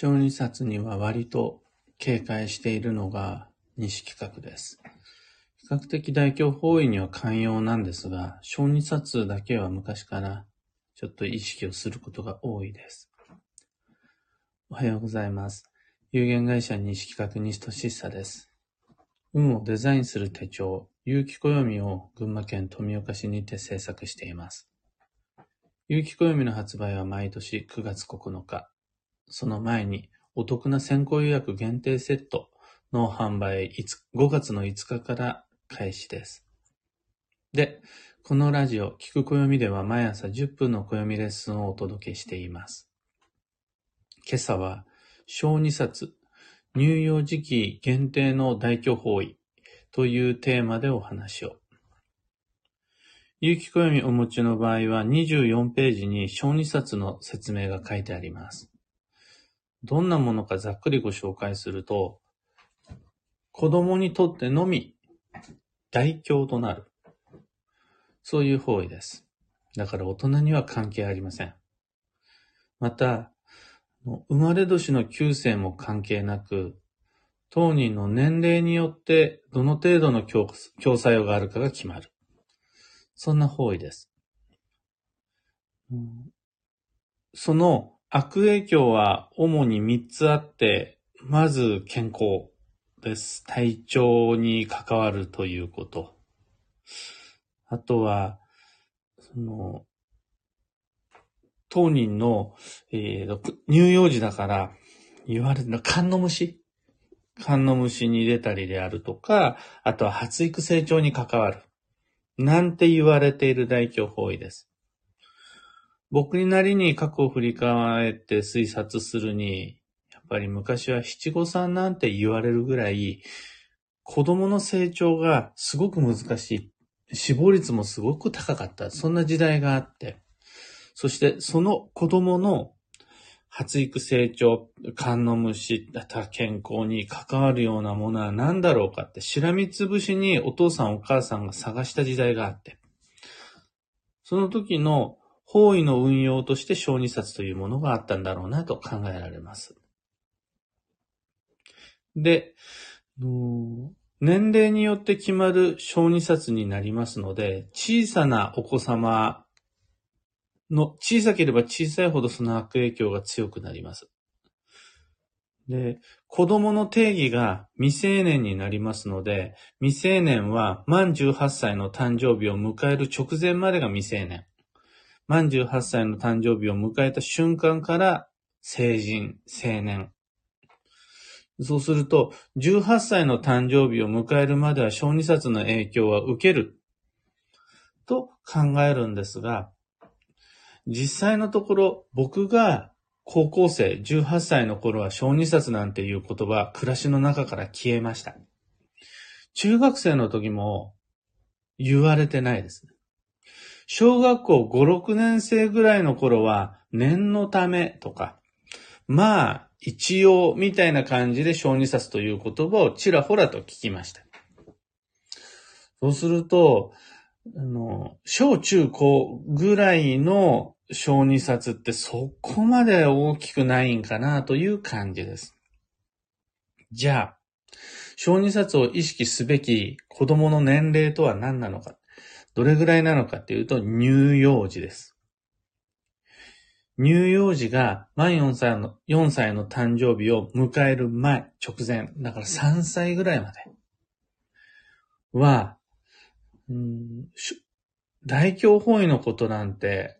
小児札には割と警戒しているのが西企画です。比較的大凶方位には寛容なんですが、小児札だけは昔からちょっと意識をすることが多いです。おはようございます。有限会社西企画西俊久です。運をデザインする手帳、有機暦を群馬県富岡市にて制作しています。有機暦の発売は毎年9月9日。その前にお得な先行予約限定セットの販売5月の5日から開始です。で、このラジオ、聞く暦では毎朝10分の暦レッスンをお届けしています。今朝は、小児冊、乳幼児期限定の大巨方位というテーマでお話を。有機暦お持ちの場合は24ページに小児冊の説明が書いてあります。どんなものかざっくりご紹介すると、子供にとってのみ大凶となる。そういう方位です。だから大人には関係ありません。また、生まれ年の旧世も関係なく、当人の年齢によってどの程度の強作用があるかが決まる。そんな方位です。その悪影響は主に3つあって、まず健康です。体調に関わるということ。あとは、その、当人の、えー、乳幼児だから、言われるの、肝の虫肝の虫に出たりであるとか、あとは発育成長に関わる。なんて言われている大凶方位です。僕になりに過去を振り返って推察するに、やっぱり昔は七五三なんて言われるぐらい、子供の成長がすごく難しい。死亡率もすごく高かった。そんな時代があって。そして、その子供の発育成長、肝の虫、だった健康に関わるようなものは何だろうかって、しらみつぶしにお父さんお母さんが探した時代があって。その時の方位の運用として小児冊というものがあったんだろうなと考えられます。で、年齢によって決まる小児冊になりますので、小さなお子様の、小さければ小さいほどその悪影響が強くなります。で、子供の定義が未成年になりますので、未成年は満18歳の誕生日を迎える直前までが未成年。満18歳の誕生日を迎えた瞬間から成人、成年。そうすると、18歳の誕生日を迎えるまでは小児冊の影響は受けると考えるんですが、実際のところ僕が高校生18歳の頃は小児冊なんていう言葉、暮らしの中から消えました。中学生の時も言われてないですね。小学校5、6年生ぐらいの頃は念のためとか、まあ一応みたいな感じで小児冊という言葉をちらほらと聞きました。そうすると、あの、小中高ぐらいの小児冊ってそこまで大きくないんかなという感じです。じゃあ、小児冊を意識すべき子供の年齢とは何なのか。どれぐらいなのかっていうと、乳幼児です。乳幼児が満4歳の、4歳の誕生日を迎える前、直前、だから3歳ぐらいまでは、うん、大凶方位のことなんて、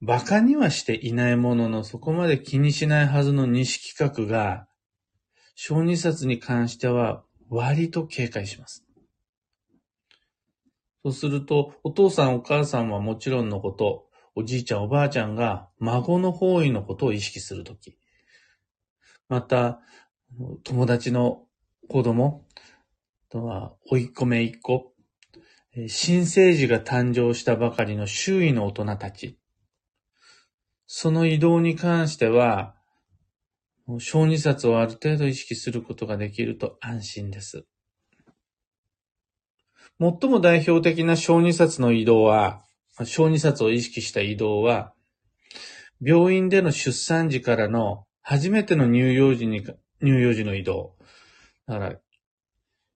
馬鹿にはしていないものの、そこまで気にしないはずの西企画が、小児冊に関しては割と警戒します。そうすると、お父さんお母さんはもちろんのこと、おじいちゃんおばあちゃんが孫の方位のことを意識するとき、また、友達の子供、あとは、甥いっ子めいっ子、新生児が誕生したばかりの周囲の大人たち、その移動に関しては、小児冊をある程度意識することができると安心です。最も代表的な小児冊の移動は、小児冊を意識した移動は、病院での出産時からの初めての乳幼児に、乳幼児の移動。だから、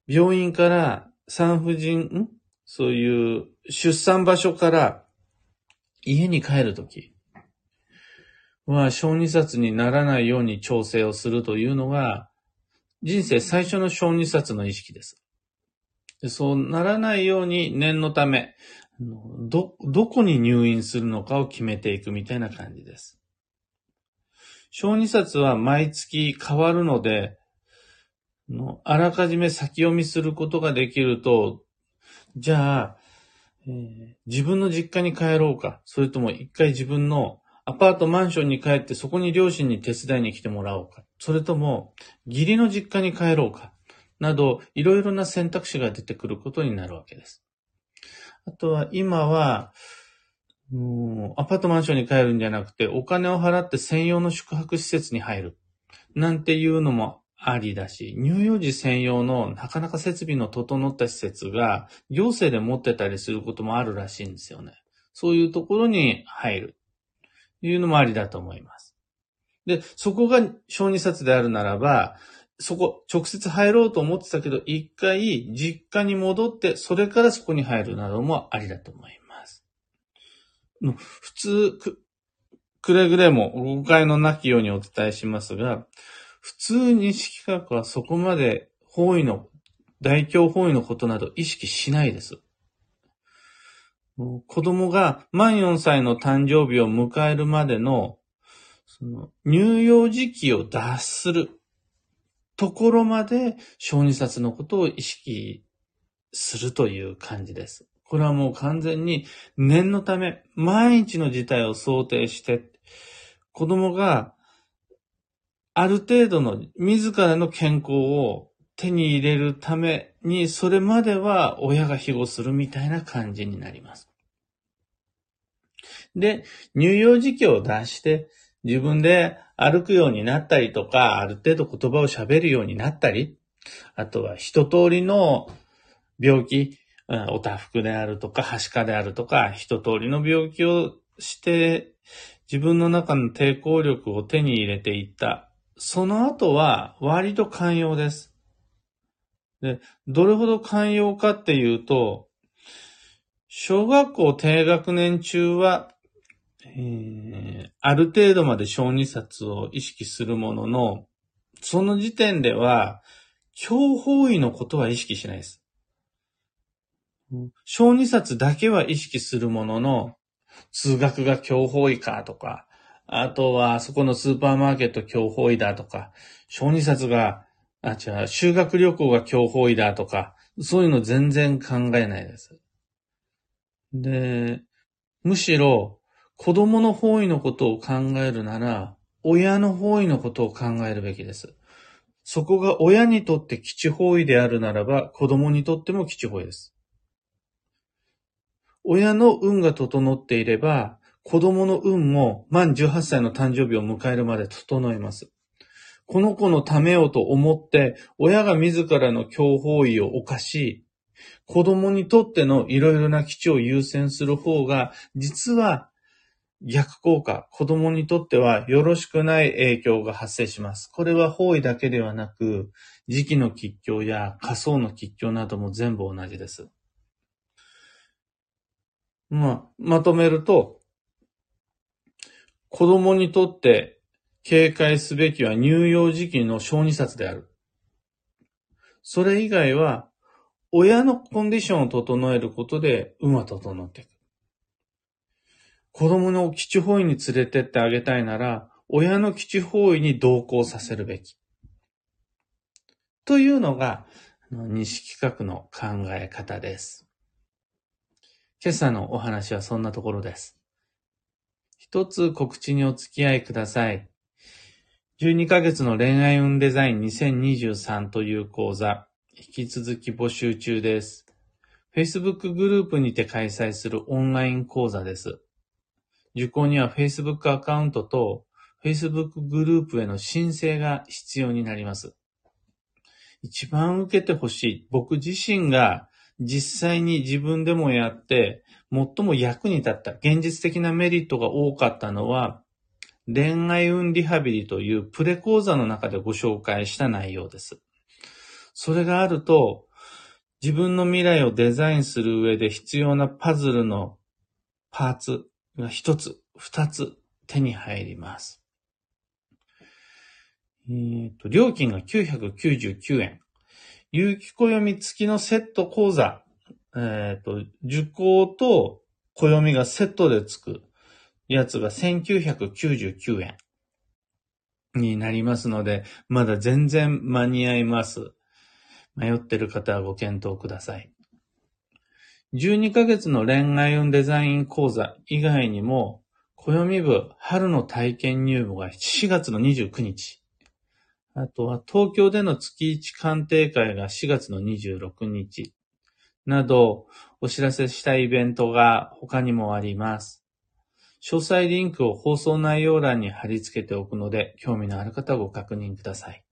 病院から産婦人、そういう出産場所から家に帰るときは小児殺にならないように調整をするというのが人生最初の小児殺の意識です。でそうならないように念のため、ど、どこに入院するのかを決めていくみたいな感じです。小児冊は毎月変わるので、あらかじめ先読みすることができると、じゃあ、えー、自分の実家に帰ろうか、それとも一回自分のアパートマンションに帰ってそこに両親に手伝いに来てもらおうか、それとも義理の実家に帰ろうか、など、いろいろな選択肢が出てくることになるわけです。あとは、今は、アパートマンションに帰るんじゃなくて、お金を払って専用の宿泊施設に入る。なんていうのもありだし、乳幼児専用のなかなか設備の整った施設が行政で持ってたりすることもあるらしいんですよね。そういうところに入る。いうのもありだと思います。で、そこが小児冊であるならば、そこ、直接入ろうと思ってたけど、一回実家に戻って、それからそこに入るなどもありだと思います。普通、く、くれぐれも誤解のなきようにお伝えしますが、普通に式学はそこまで方位の、大胸方位のことなど意識しないです。子供が満4歳の誕生日を迎えるまでの、その、乳幼児期を脱するところまで、小児冊のことを意識するという感じです。これはもう完全に念のため、毎日の事態を想定して、子供がある程度の自らの健康を手に入れるために、それまでは親が庇護するみたいな感じになります。で、乳幼児期を出して、自分で歩くようになったりとか、ある程度言葉を喋るようになったり、あとは一通りの病気、おたふくであるとか、はしかであるとか、一通りの病気をして、自分の中の抵抗力を手に入れていった。その後は割と寛容です。で、どれほど寛容かっていうと、小学校低学年中はえー、ある程度まで小児冊を意識するものの、その時点では、強法医のことは意識しないです。小児冊だけは意識するものの、通学が強法医かとか、あとはそこのスーパーマーケット強法医だとか、小児冊が、あ、違う、修学旅行が強法医だとか、そういうの全然考えないです。で、むしろ、子供の方位のことを考えるなら、親の方位のことを考えるべきです。そこが親にとって基地方位であるならば、子供にとっても基地方位です。親の運が整っていれば、子供の運も満18歳の誕生日を迎えるまで整います。この子のためをと思って、親が自らの強方位を犯し、子供にとってのいろいろな基地を優先する方が、実は逆効果、子供にとってはよろしくない影響が発生します。これは方位だけではなく、時期の吉凶や仮想の吉凶なども全部同じです。まあ、まとめると、子供にとって警戒すべきは乳幼児期の小児冊である。それ以外は、親のコンディションを整えることで、運は整っていく。子供の基地方位に連れてってあげたいなら、親の基地方位に同行させるべき。というのが、西企画の考え方です。今朝のお話はそんなところです。一つ告知にお付き合いください。12ヶ月の恋愛運デザイン2023という講座、引き続き募集中です。Facebook グループにて開催するオンライン講座です。受講には Facebook アカウントと Facebook グループへの申請が必要になります。一番受けてほしい。僕自身が実際に自分でもやって、最も役に立った、現実的なメリットが多かったのは、恋愛運リハビリというプレ講座の中でご紹介した内容です。それがあると、自分の未来をデザインする上で必要なパズルのパーツが一つ、二つ手に入ります。えーと、料金が999円。有機暦付きのセット講座、えっ、ー、と、受講と暦がセットでつくやつが1999円になりますので、まだ全然間に合います。迷ってる方はご検討ください。12ヶ月の恋愛運デザイン講座以外にも、暦部春の体験入部が4月の29日。あとは東京での月一鑑定会が4月の26日。など、お知らせしたイベントが他にもあります。詳細リンクを放送内容欄に貼り付けておくので、興味のある方はご確認ください。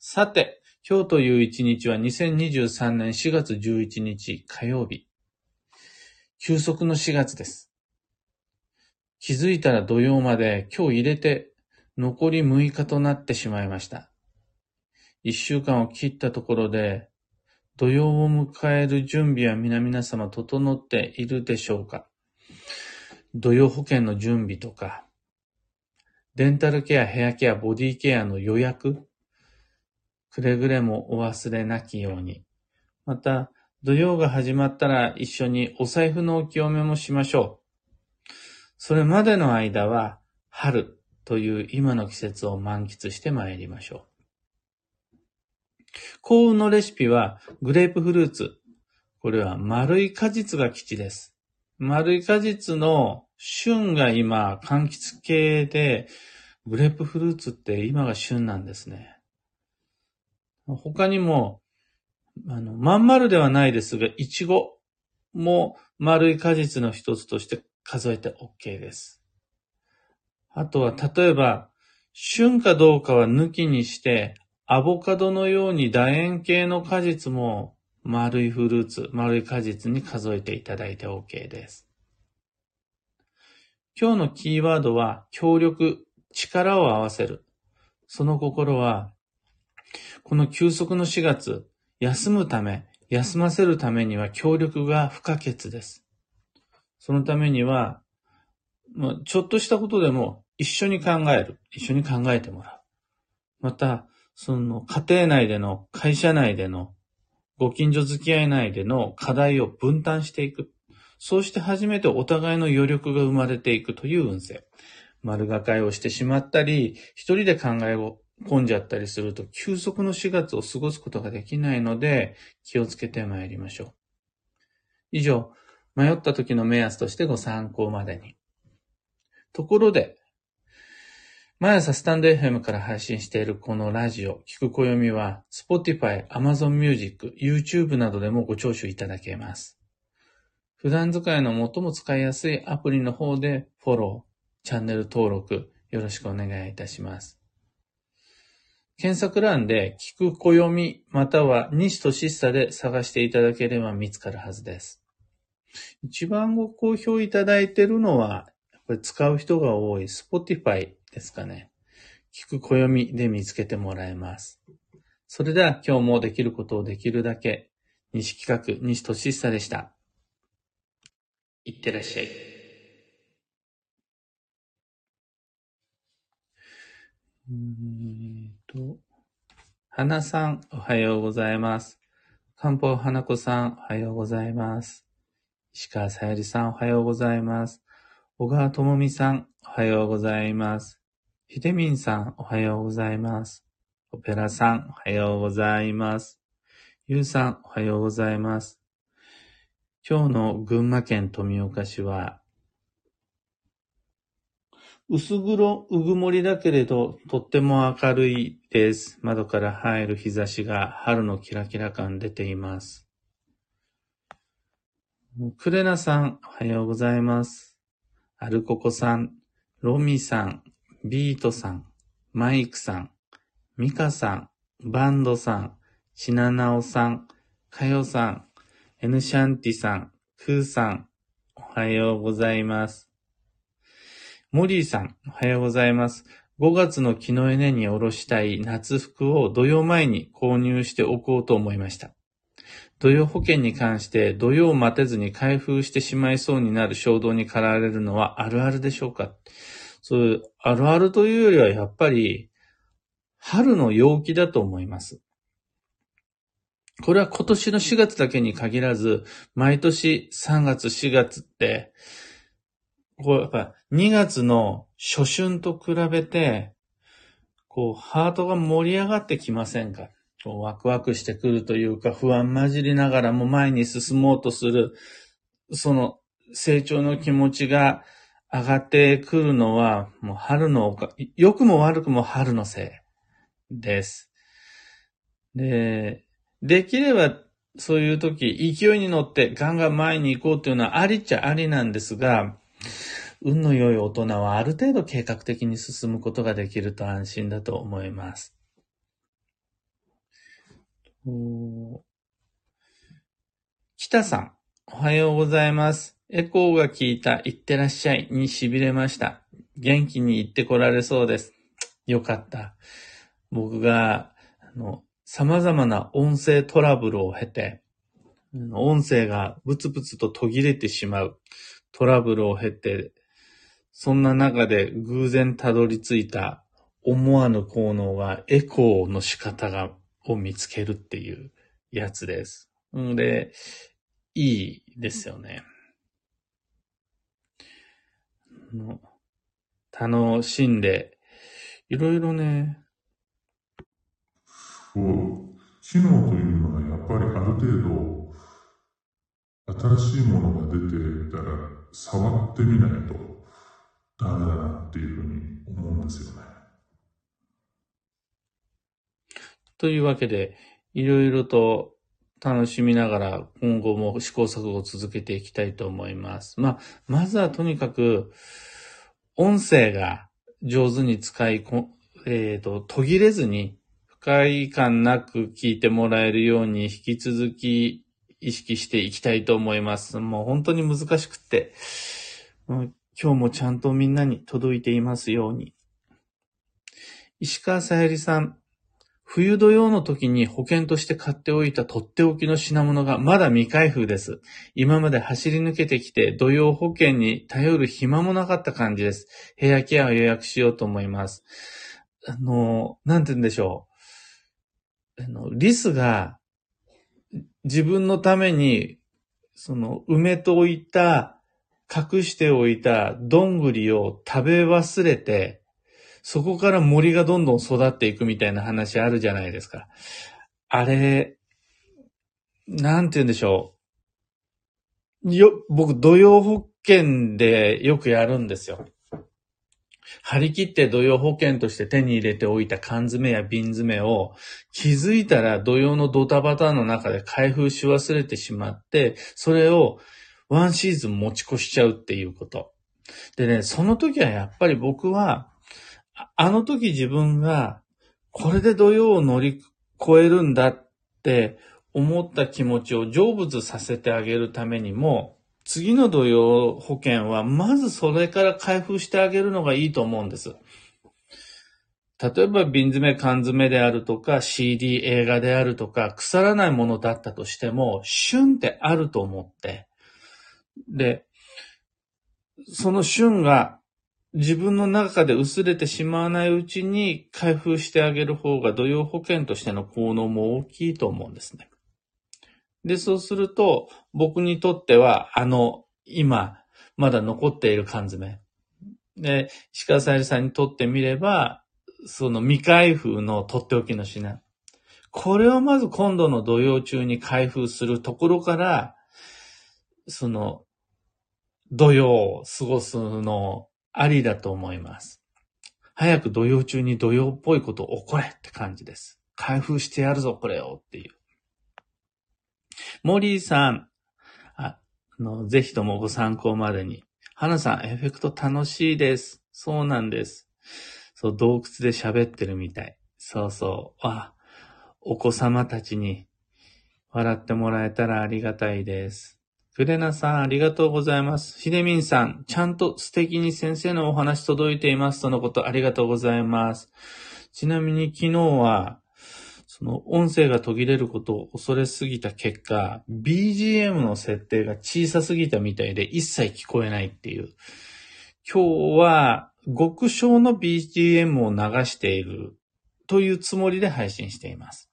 さて、今日という一日は2023年4月11日火曜日。休息の4月です。気づいたら土曜まで今日入れて残り6日となってしまいました。1週間を切ったところで土曜を迎える準備は皆々様整っているでしょうか土曜保険の準備とか、デンタルケア、ヘアケア、ボディケアの予約、くれぐれもお忘れなきように。また、土曜が始まったら一緒にお財布のお清めもしましょう。それまでの間は、春という今の季節を満喫してまいりましょう。幸運のレシピは、グレープフルーツ。これは丸い果実が基地です。丸い果実の旬が今、柑橘系で、グレープフルーツって今が旬なんですね。他にも、あの、まん丸ではないですが、いちごも丸い果実の一つとして数えて OK です。あとは、例えば、旬かどうかは抜きにして、アボカドのように楕円形の果実も丸いフルーツ、丸い果実に数えていただいて OK です。今日のキーワードは、協力、力を合わせる。その心は、この休息の4月、休むため、休ませるためには協力が不可欠です。そのためには、ちょっとしたことでも一緒に考える。一緒に考えてもらう。また、その家庭内での、会社内での、ご近所付き合い内での課題を分担していく。そうして初めてお互いの余力が生まれていくという運勢。丸がかいをしてしまったり、一人で考えを込んじゃったりすると、休息の4月を過ごすことができないので、気をつけて参りましょう。以上、迷った時の目安としてご参考までに。ところで、毎朝スタンド FM から配信しているこのラジオ、聞く暦は、Spotify、Amazon Music、YouTube などでもご聴取いただけます。普段使いの最も使いやすいアプリの方でフォロー、チャンネル登録よろしくお願いいたします。検索欄で聞く暦または西としっさで探していただければ見つかるはずです。一番ご好評いただいているのは、やっぱり使う人が多い Spotify ですかね。聞く暦で見つけてもらえます。それでは今日もできることをできるだけ、西企画、西俊久でした。いってらっしゃい。えーと、花さん、おはようございます。漢方花子さん、おはようございます。石川さゆりさん、おはようございます。小川智美さん、おはようございます。ひでみんさん、おはようございます。オペラさん、おはようございます。ゆうさん、おはようございます。今日の群馬県富岡市は、薄黒、うぐもりだけれど、とっても明るいです。窓から入る日差しが春のキラキラ感出ています。クレナさん、おはようございます。アルココさん、ロミさん、ビートさん、マイクさん、ミカさん、バンドさん、シナナオさん、カヨさん、エヌシャンティさん、クーさん、おはようございます。モリーさん、おはようございます。5月の木の根におろしたい夏服を土曜前に購入しておこうと思いました。土曜保険に関して土曜を待てずに開封してしまいそうになる衝動に駆られるのはあるあるでしょうか？そういう、あるあるというよりはやっぱり春の陽気だと思います。これは今年の4月だけに限らず、毎年3月4月って、こうやっぱ2月の初春と比べて、こうハートが盛り上がってきませんか？こうワクワクしてくるというか、不安混じりながらも前に進もうとする、その成長の気持ちが上がってくるのは、もう春のおか、良くも悪くも春のせいです。で、できればそういう時、勢いに乗ってガンガン前に行こうというのはありっちゃありなんですが、運の良い大人はある程度計画的に進むことができると安心だと思います。お北さん、おはようございます。エコーが効いたいってらっしゃいに痺れました。元気に行ってこられそうです。よかった。僕が、あの、様々な音声トラブルを経て、音声がブツブツと途切れてしまうトラブルを経て、そんな中で偶然たどり着いた思わぬ効能がエコーの仕方が、を見つけるっていうやつです。んで、いいですよね。楽しんで、いろいろね、こう、機能というのがやっぱりある程度、新しいものが出てたら触ってみないとダメだなっていうふうに思うんですよね。というわけで、いろいろと楽しみながら今後も試行錯誤を続けていきたいと思います。まあ、まずはとにかく、音声が上手に使いこ、えっ、と、途切れずに不快感なく聞いてもらえるように引き続き意識していきたいと思います。もう本当に難しくって、もう今日もちゃんとみんなに届いていますように。石川さゆりさん、冬土曜の時に保険として買っておいたとっておきの品物がまだ未開封です。今まで走り抜けてきて土曜保険に頼る暇もなかった感じです。部屋ケアを予約しようと思います。あの、なんて言うんでしょう。あの、リスが自分のために、その、埋めておいた、隠しておいたどんぐりを食べ忘れて、そこから森がどんどん育っていくみたいな話あるじゃないですか。あれ、なんて言うんでしょう。よ、僕、土曜保険でよくやるんですよ。張り切って土曜保険として手に入れておいた缶詰や瓶詰を気づいたら土曜のドタバタの中で開封し忘れてしまって、それをワンシーズン持ち越しちゃうっていうこと。でね、その時はやっぱり僕は、あの時自分が、これで土曜を乗り越えるんだって思った気持ちを成仏させてあげるためにも、次の土曜保険は、まずそれから開封してあげるのがいいと思うんです。例えば瓶詰め、缶詰であるとか、CD、映画であるとか、腐らないものだったとしても、旬ってあると思って、で、その旬が自分の中で薄れてしまわないうちに開封してあげる方が土曜保険としての効能も大きいと思うんですね。で、そうすると、僕にとっては、あの、今、まだ残っている缶詰。で、鹿さゆりさんにとってみれば、その未開封のとっておきの品。これをまず今度の土曜中に開封するところから、その、土曜を過ごすのありだと思います。早く土曜中に土曜っぽいことを起これって感じです。開封してやるぞ、これをっていう。モリーさん、あの、ぜひともご参考までに。花さん、エフェクト楽しいです。そうなんです。そう、洞窟で喋ってるみたい。そうそう。あ、お子様たちに笑ってもらえたらありがたいです。グレナさん、ありがとうございます。ひでみんさん、ちゃんと素敵に先生のお話届いていますとのことありがとうございます。ちなみに昨日は、その音声が途切れることを恐れすぎた結果、BGM の設定が小さすぎたみたいで一切聞こえないっていう。今日は極小の BGM を流しているというつもりで配信しています。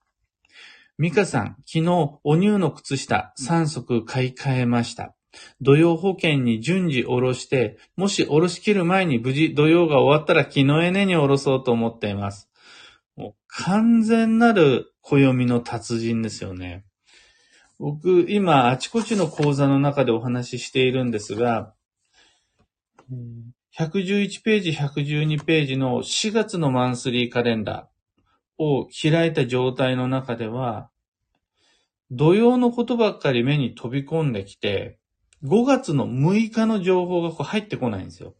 ミカさん、昨日、お乳の靴下3足買い替えました。土曜保険に順次下ろして、もし下ろし切る前に無事土曜が終わったら木のエネに下ろそうと思っています。もう完全なる暦の達人ですよね。僕、今、あちこちの講座の中でお話ししているんですが、111ページ、112ページの4月のマンスリーカレンダーを開いた状態の中では、土曜のことばっかり目に飛び込んできて、5月の6日の情報がこう入ってこないんですよ。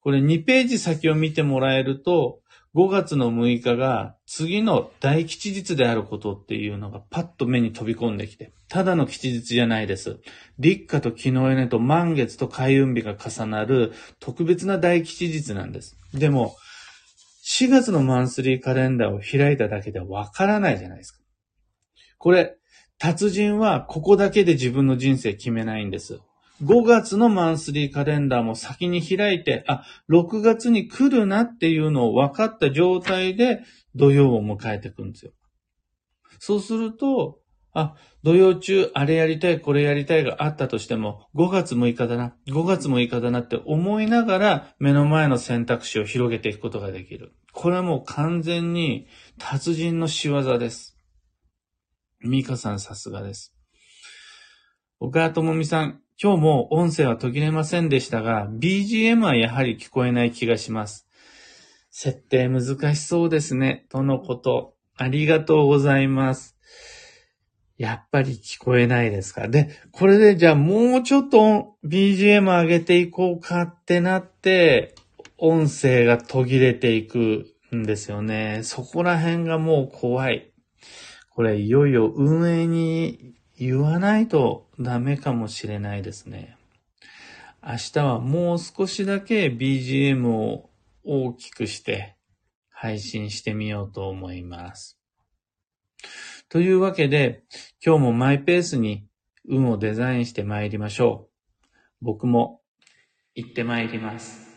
これ2ページ先を見てもらえると、5月の6日が次の大吉日であることっていうのがパッと目に飛び込んできて、ただの吉日じゃないです。立夏と木のエネと満月と開運日が重なる特別な大吉日なんです。でも、4月のマンスリーカレンダーを開いただけではわからないじゃないですか。これ、達人はここだけで自分の人生決めないんです。5月のマンスリーカレンダーも先に開いて、あ、6月に来るなっていうのを分かった状態で土曜を迎えていくんですよ。そうすると、あ、土曜中あれやりたい、これやりたいがあったとしても、5月6日だな、5月6日だなって思いながら目の前の選択肢を広げていくことができる。これはもう完全に達人の仕業です。ミカさんさすがです。岡谷智美さん、今日も音声は途切れませんでしたが、BGM はやはり聞こえない気がします。設定難しそうですね。とのこと。ありがとうございます。やっぱり聞こえないですか。で、これでじゃあもうちょっと BGM 上げていこうかってなって、音声が途切れていくんですよね。そこら辺がもう怖い。これいよいよ運営に言わないとダメかもしれないですね。明日はもう少しだけ BGM を大きくして配信してみようと思います。というわけで、今日もマイペースに運をデザインして参りましょう。僕も行って参ります。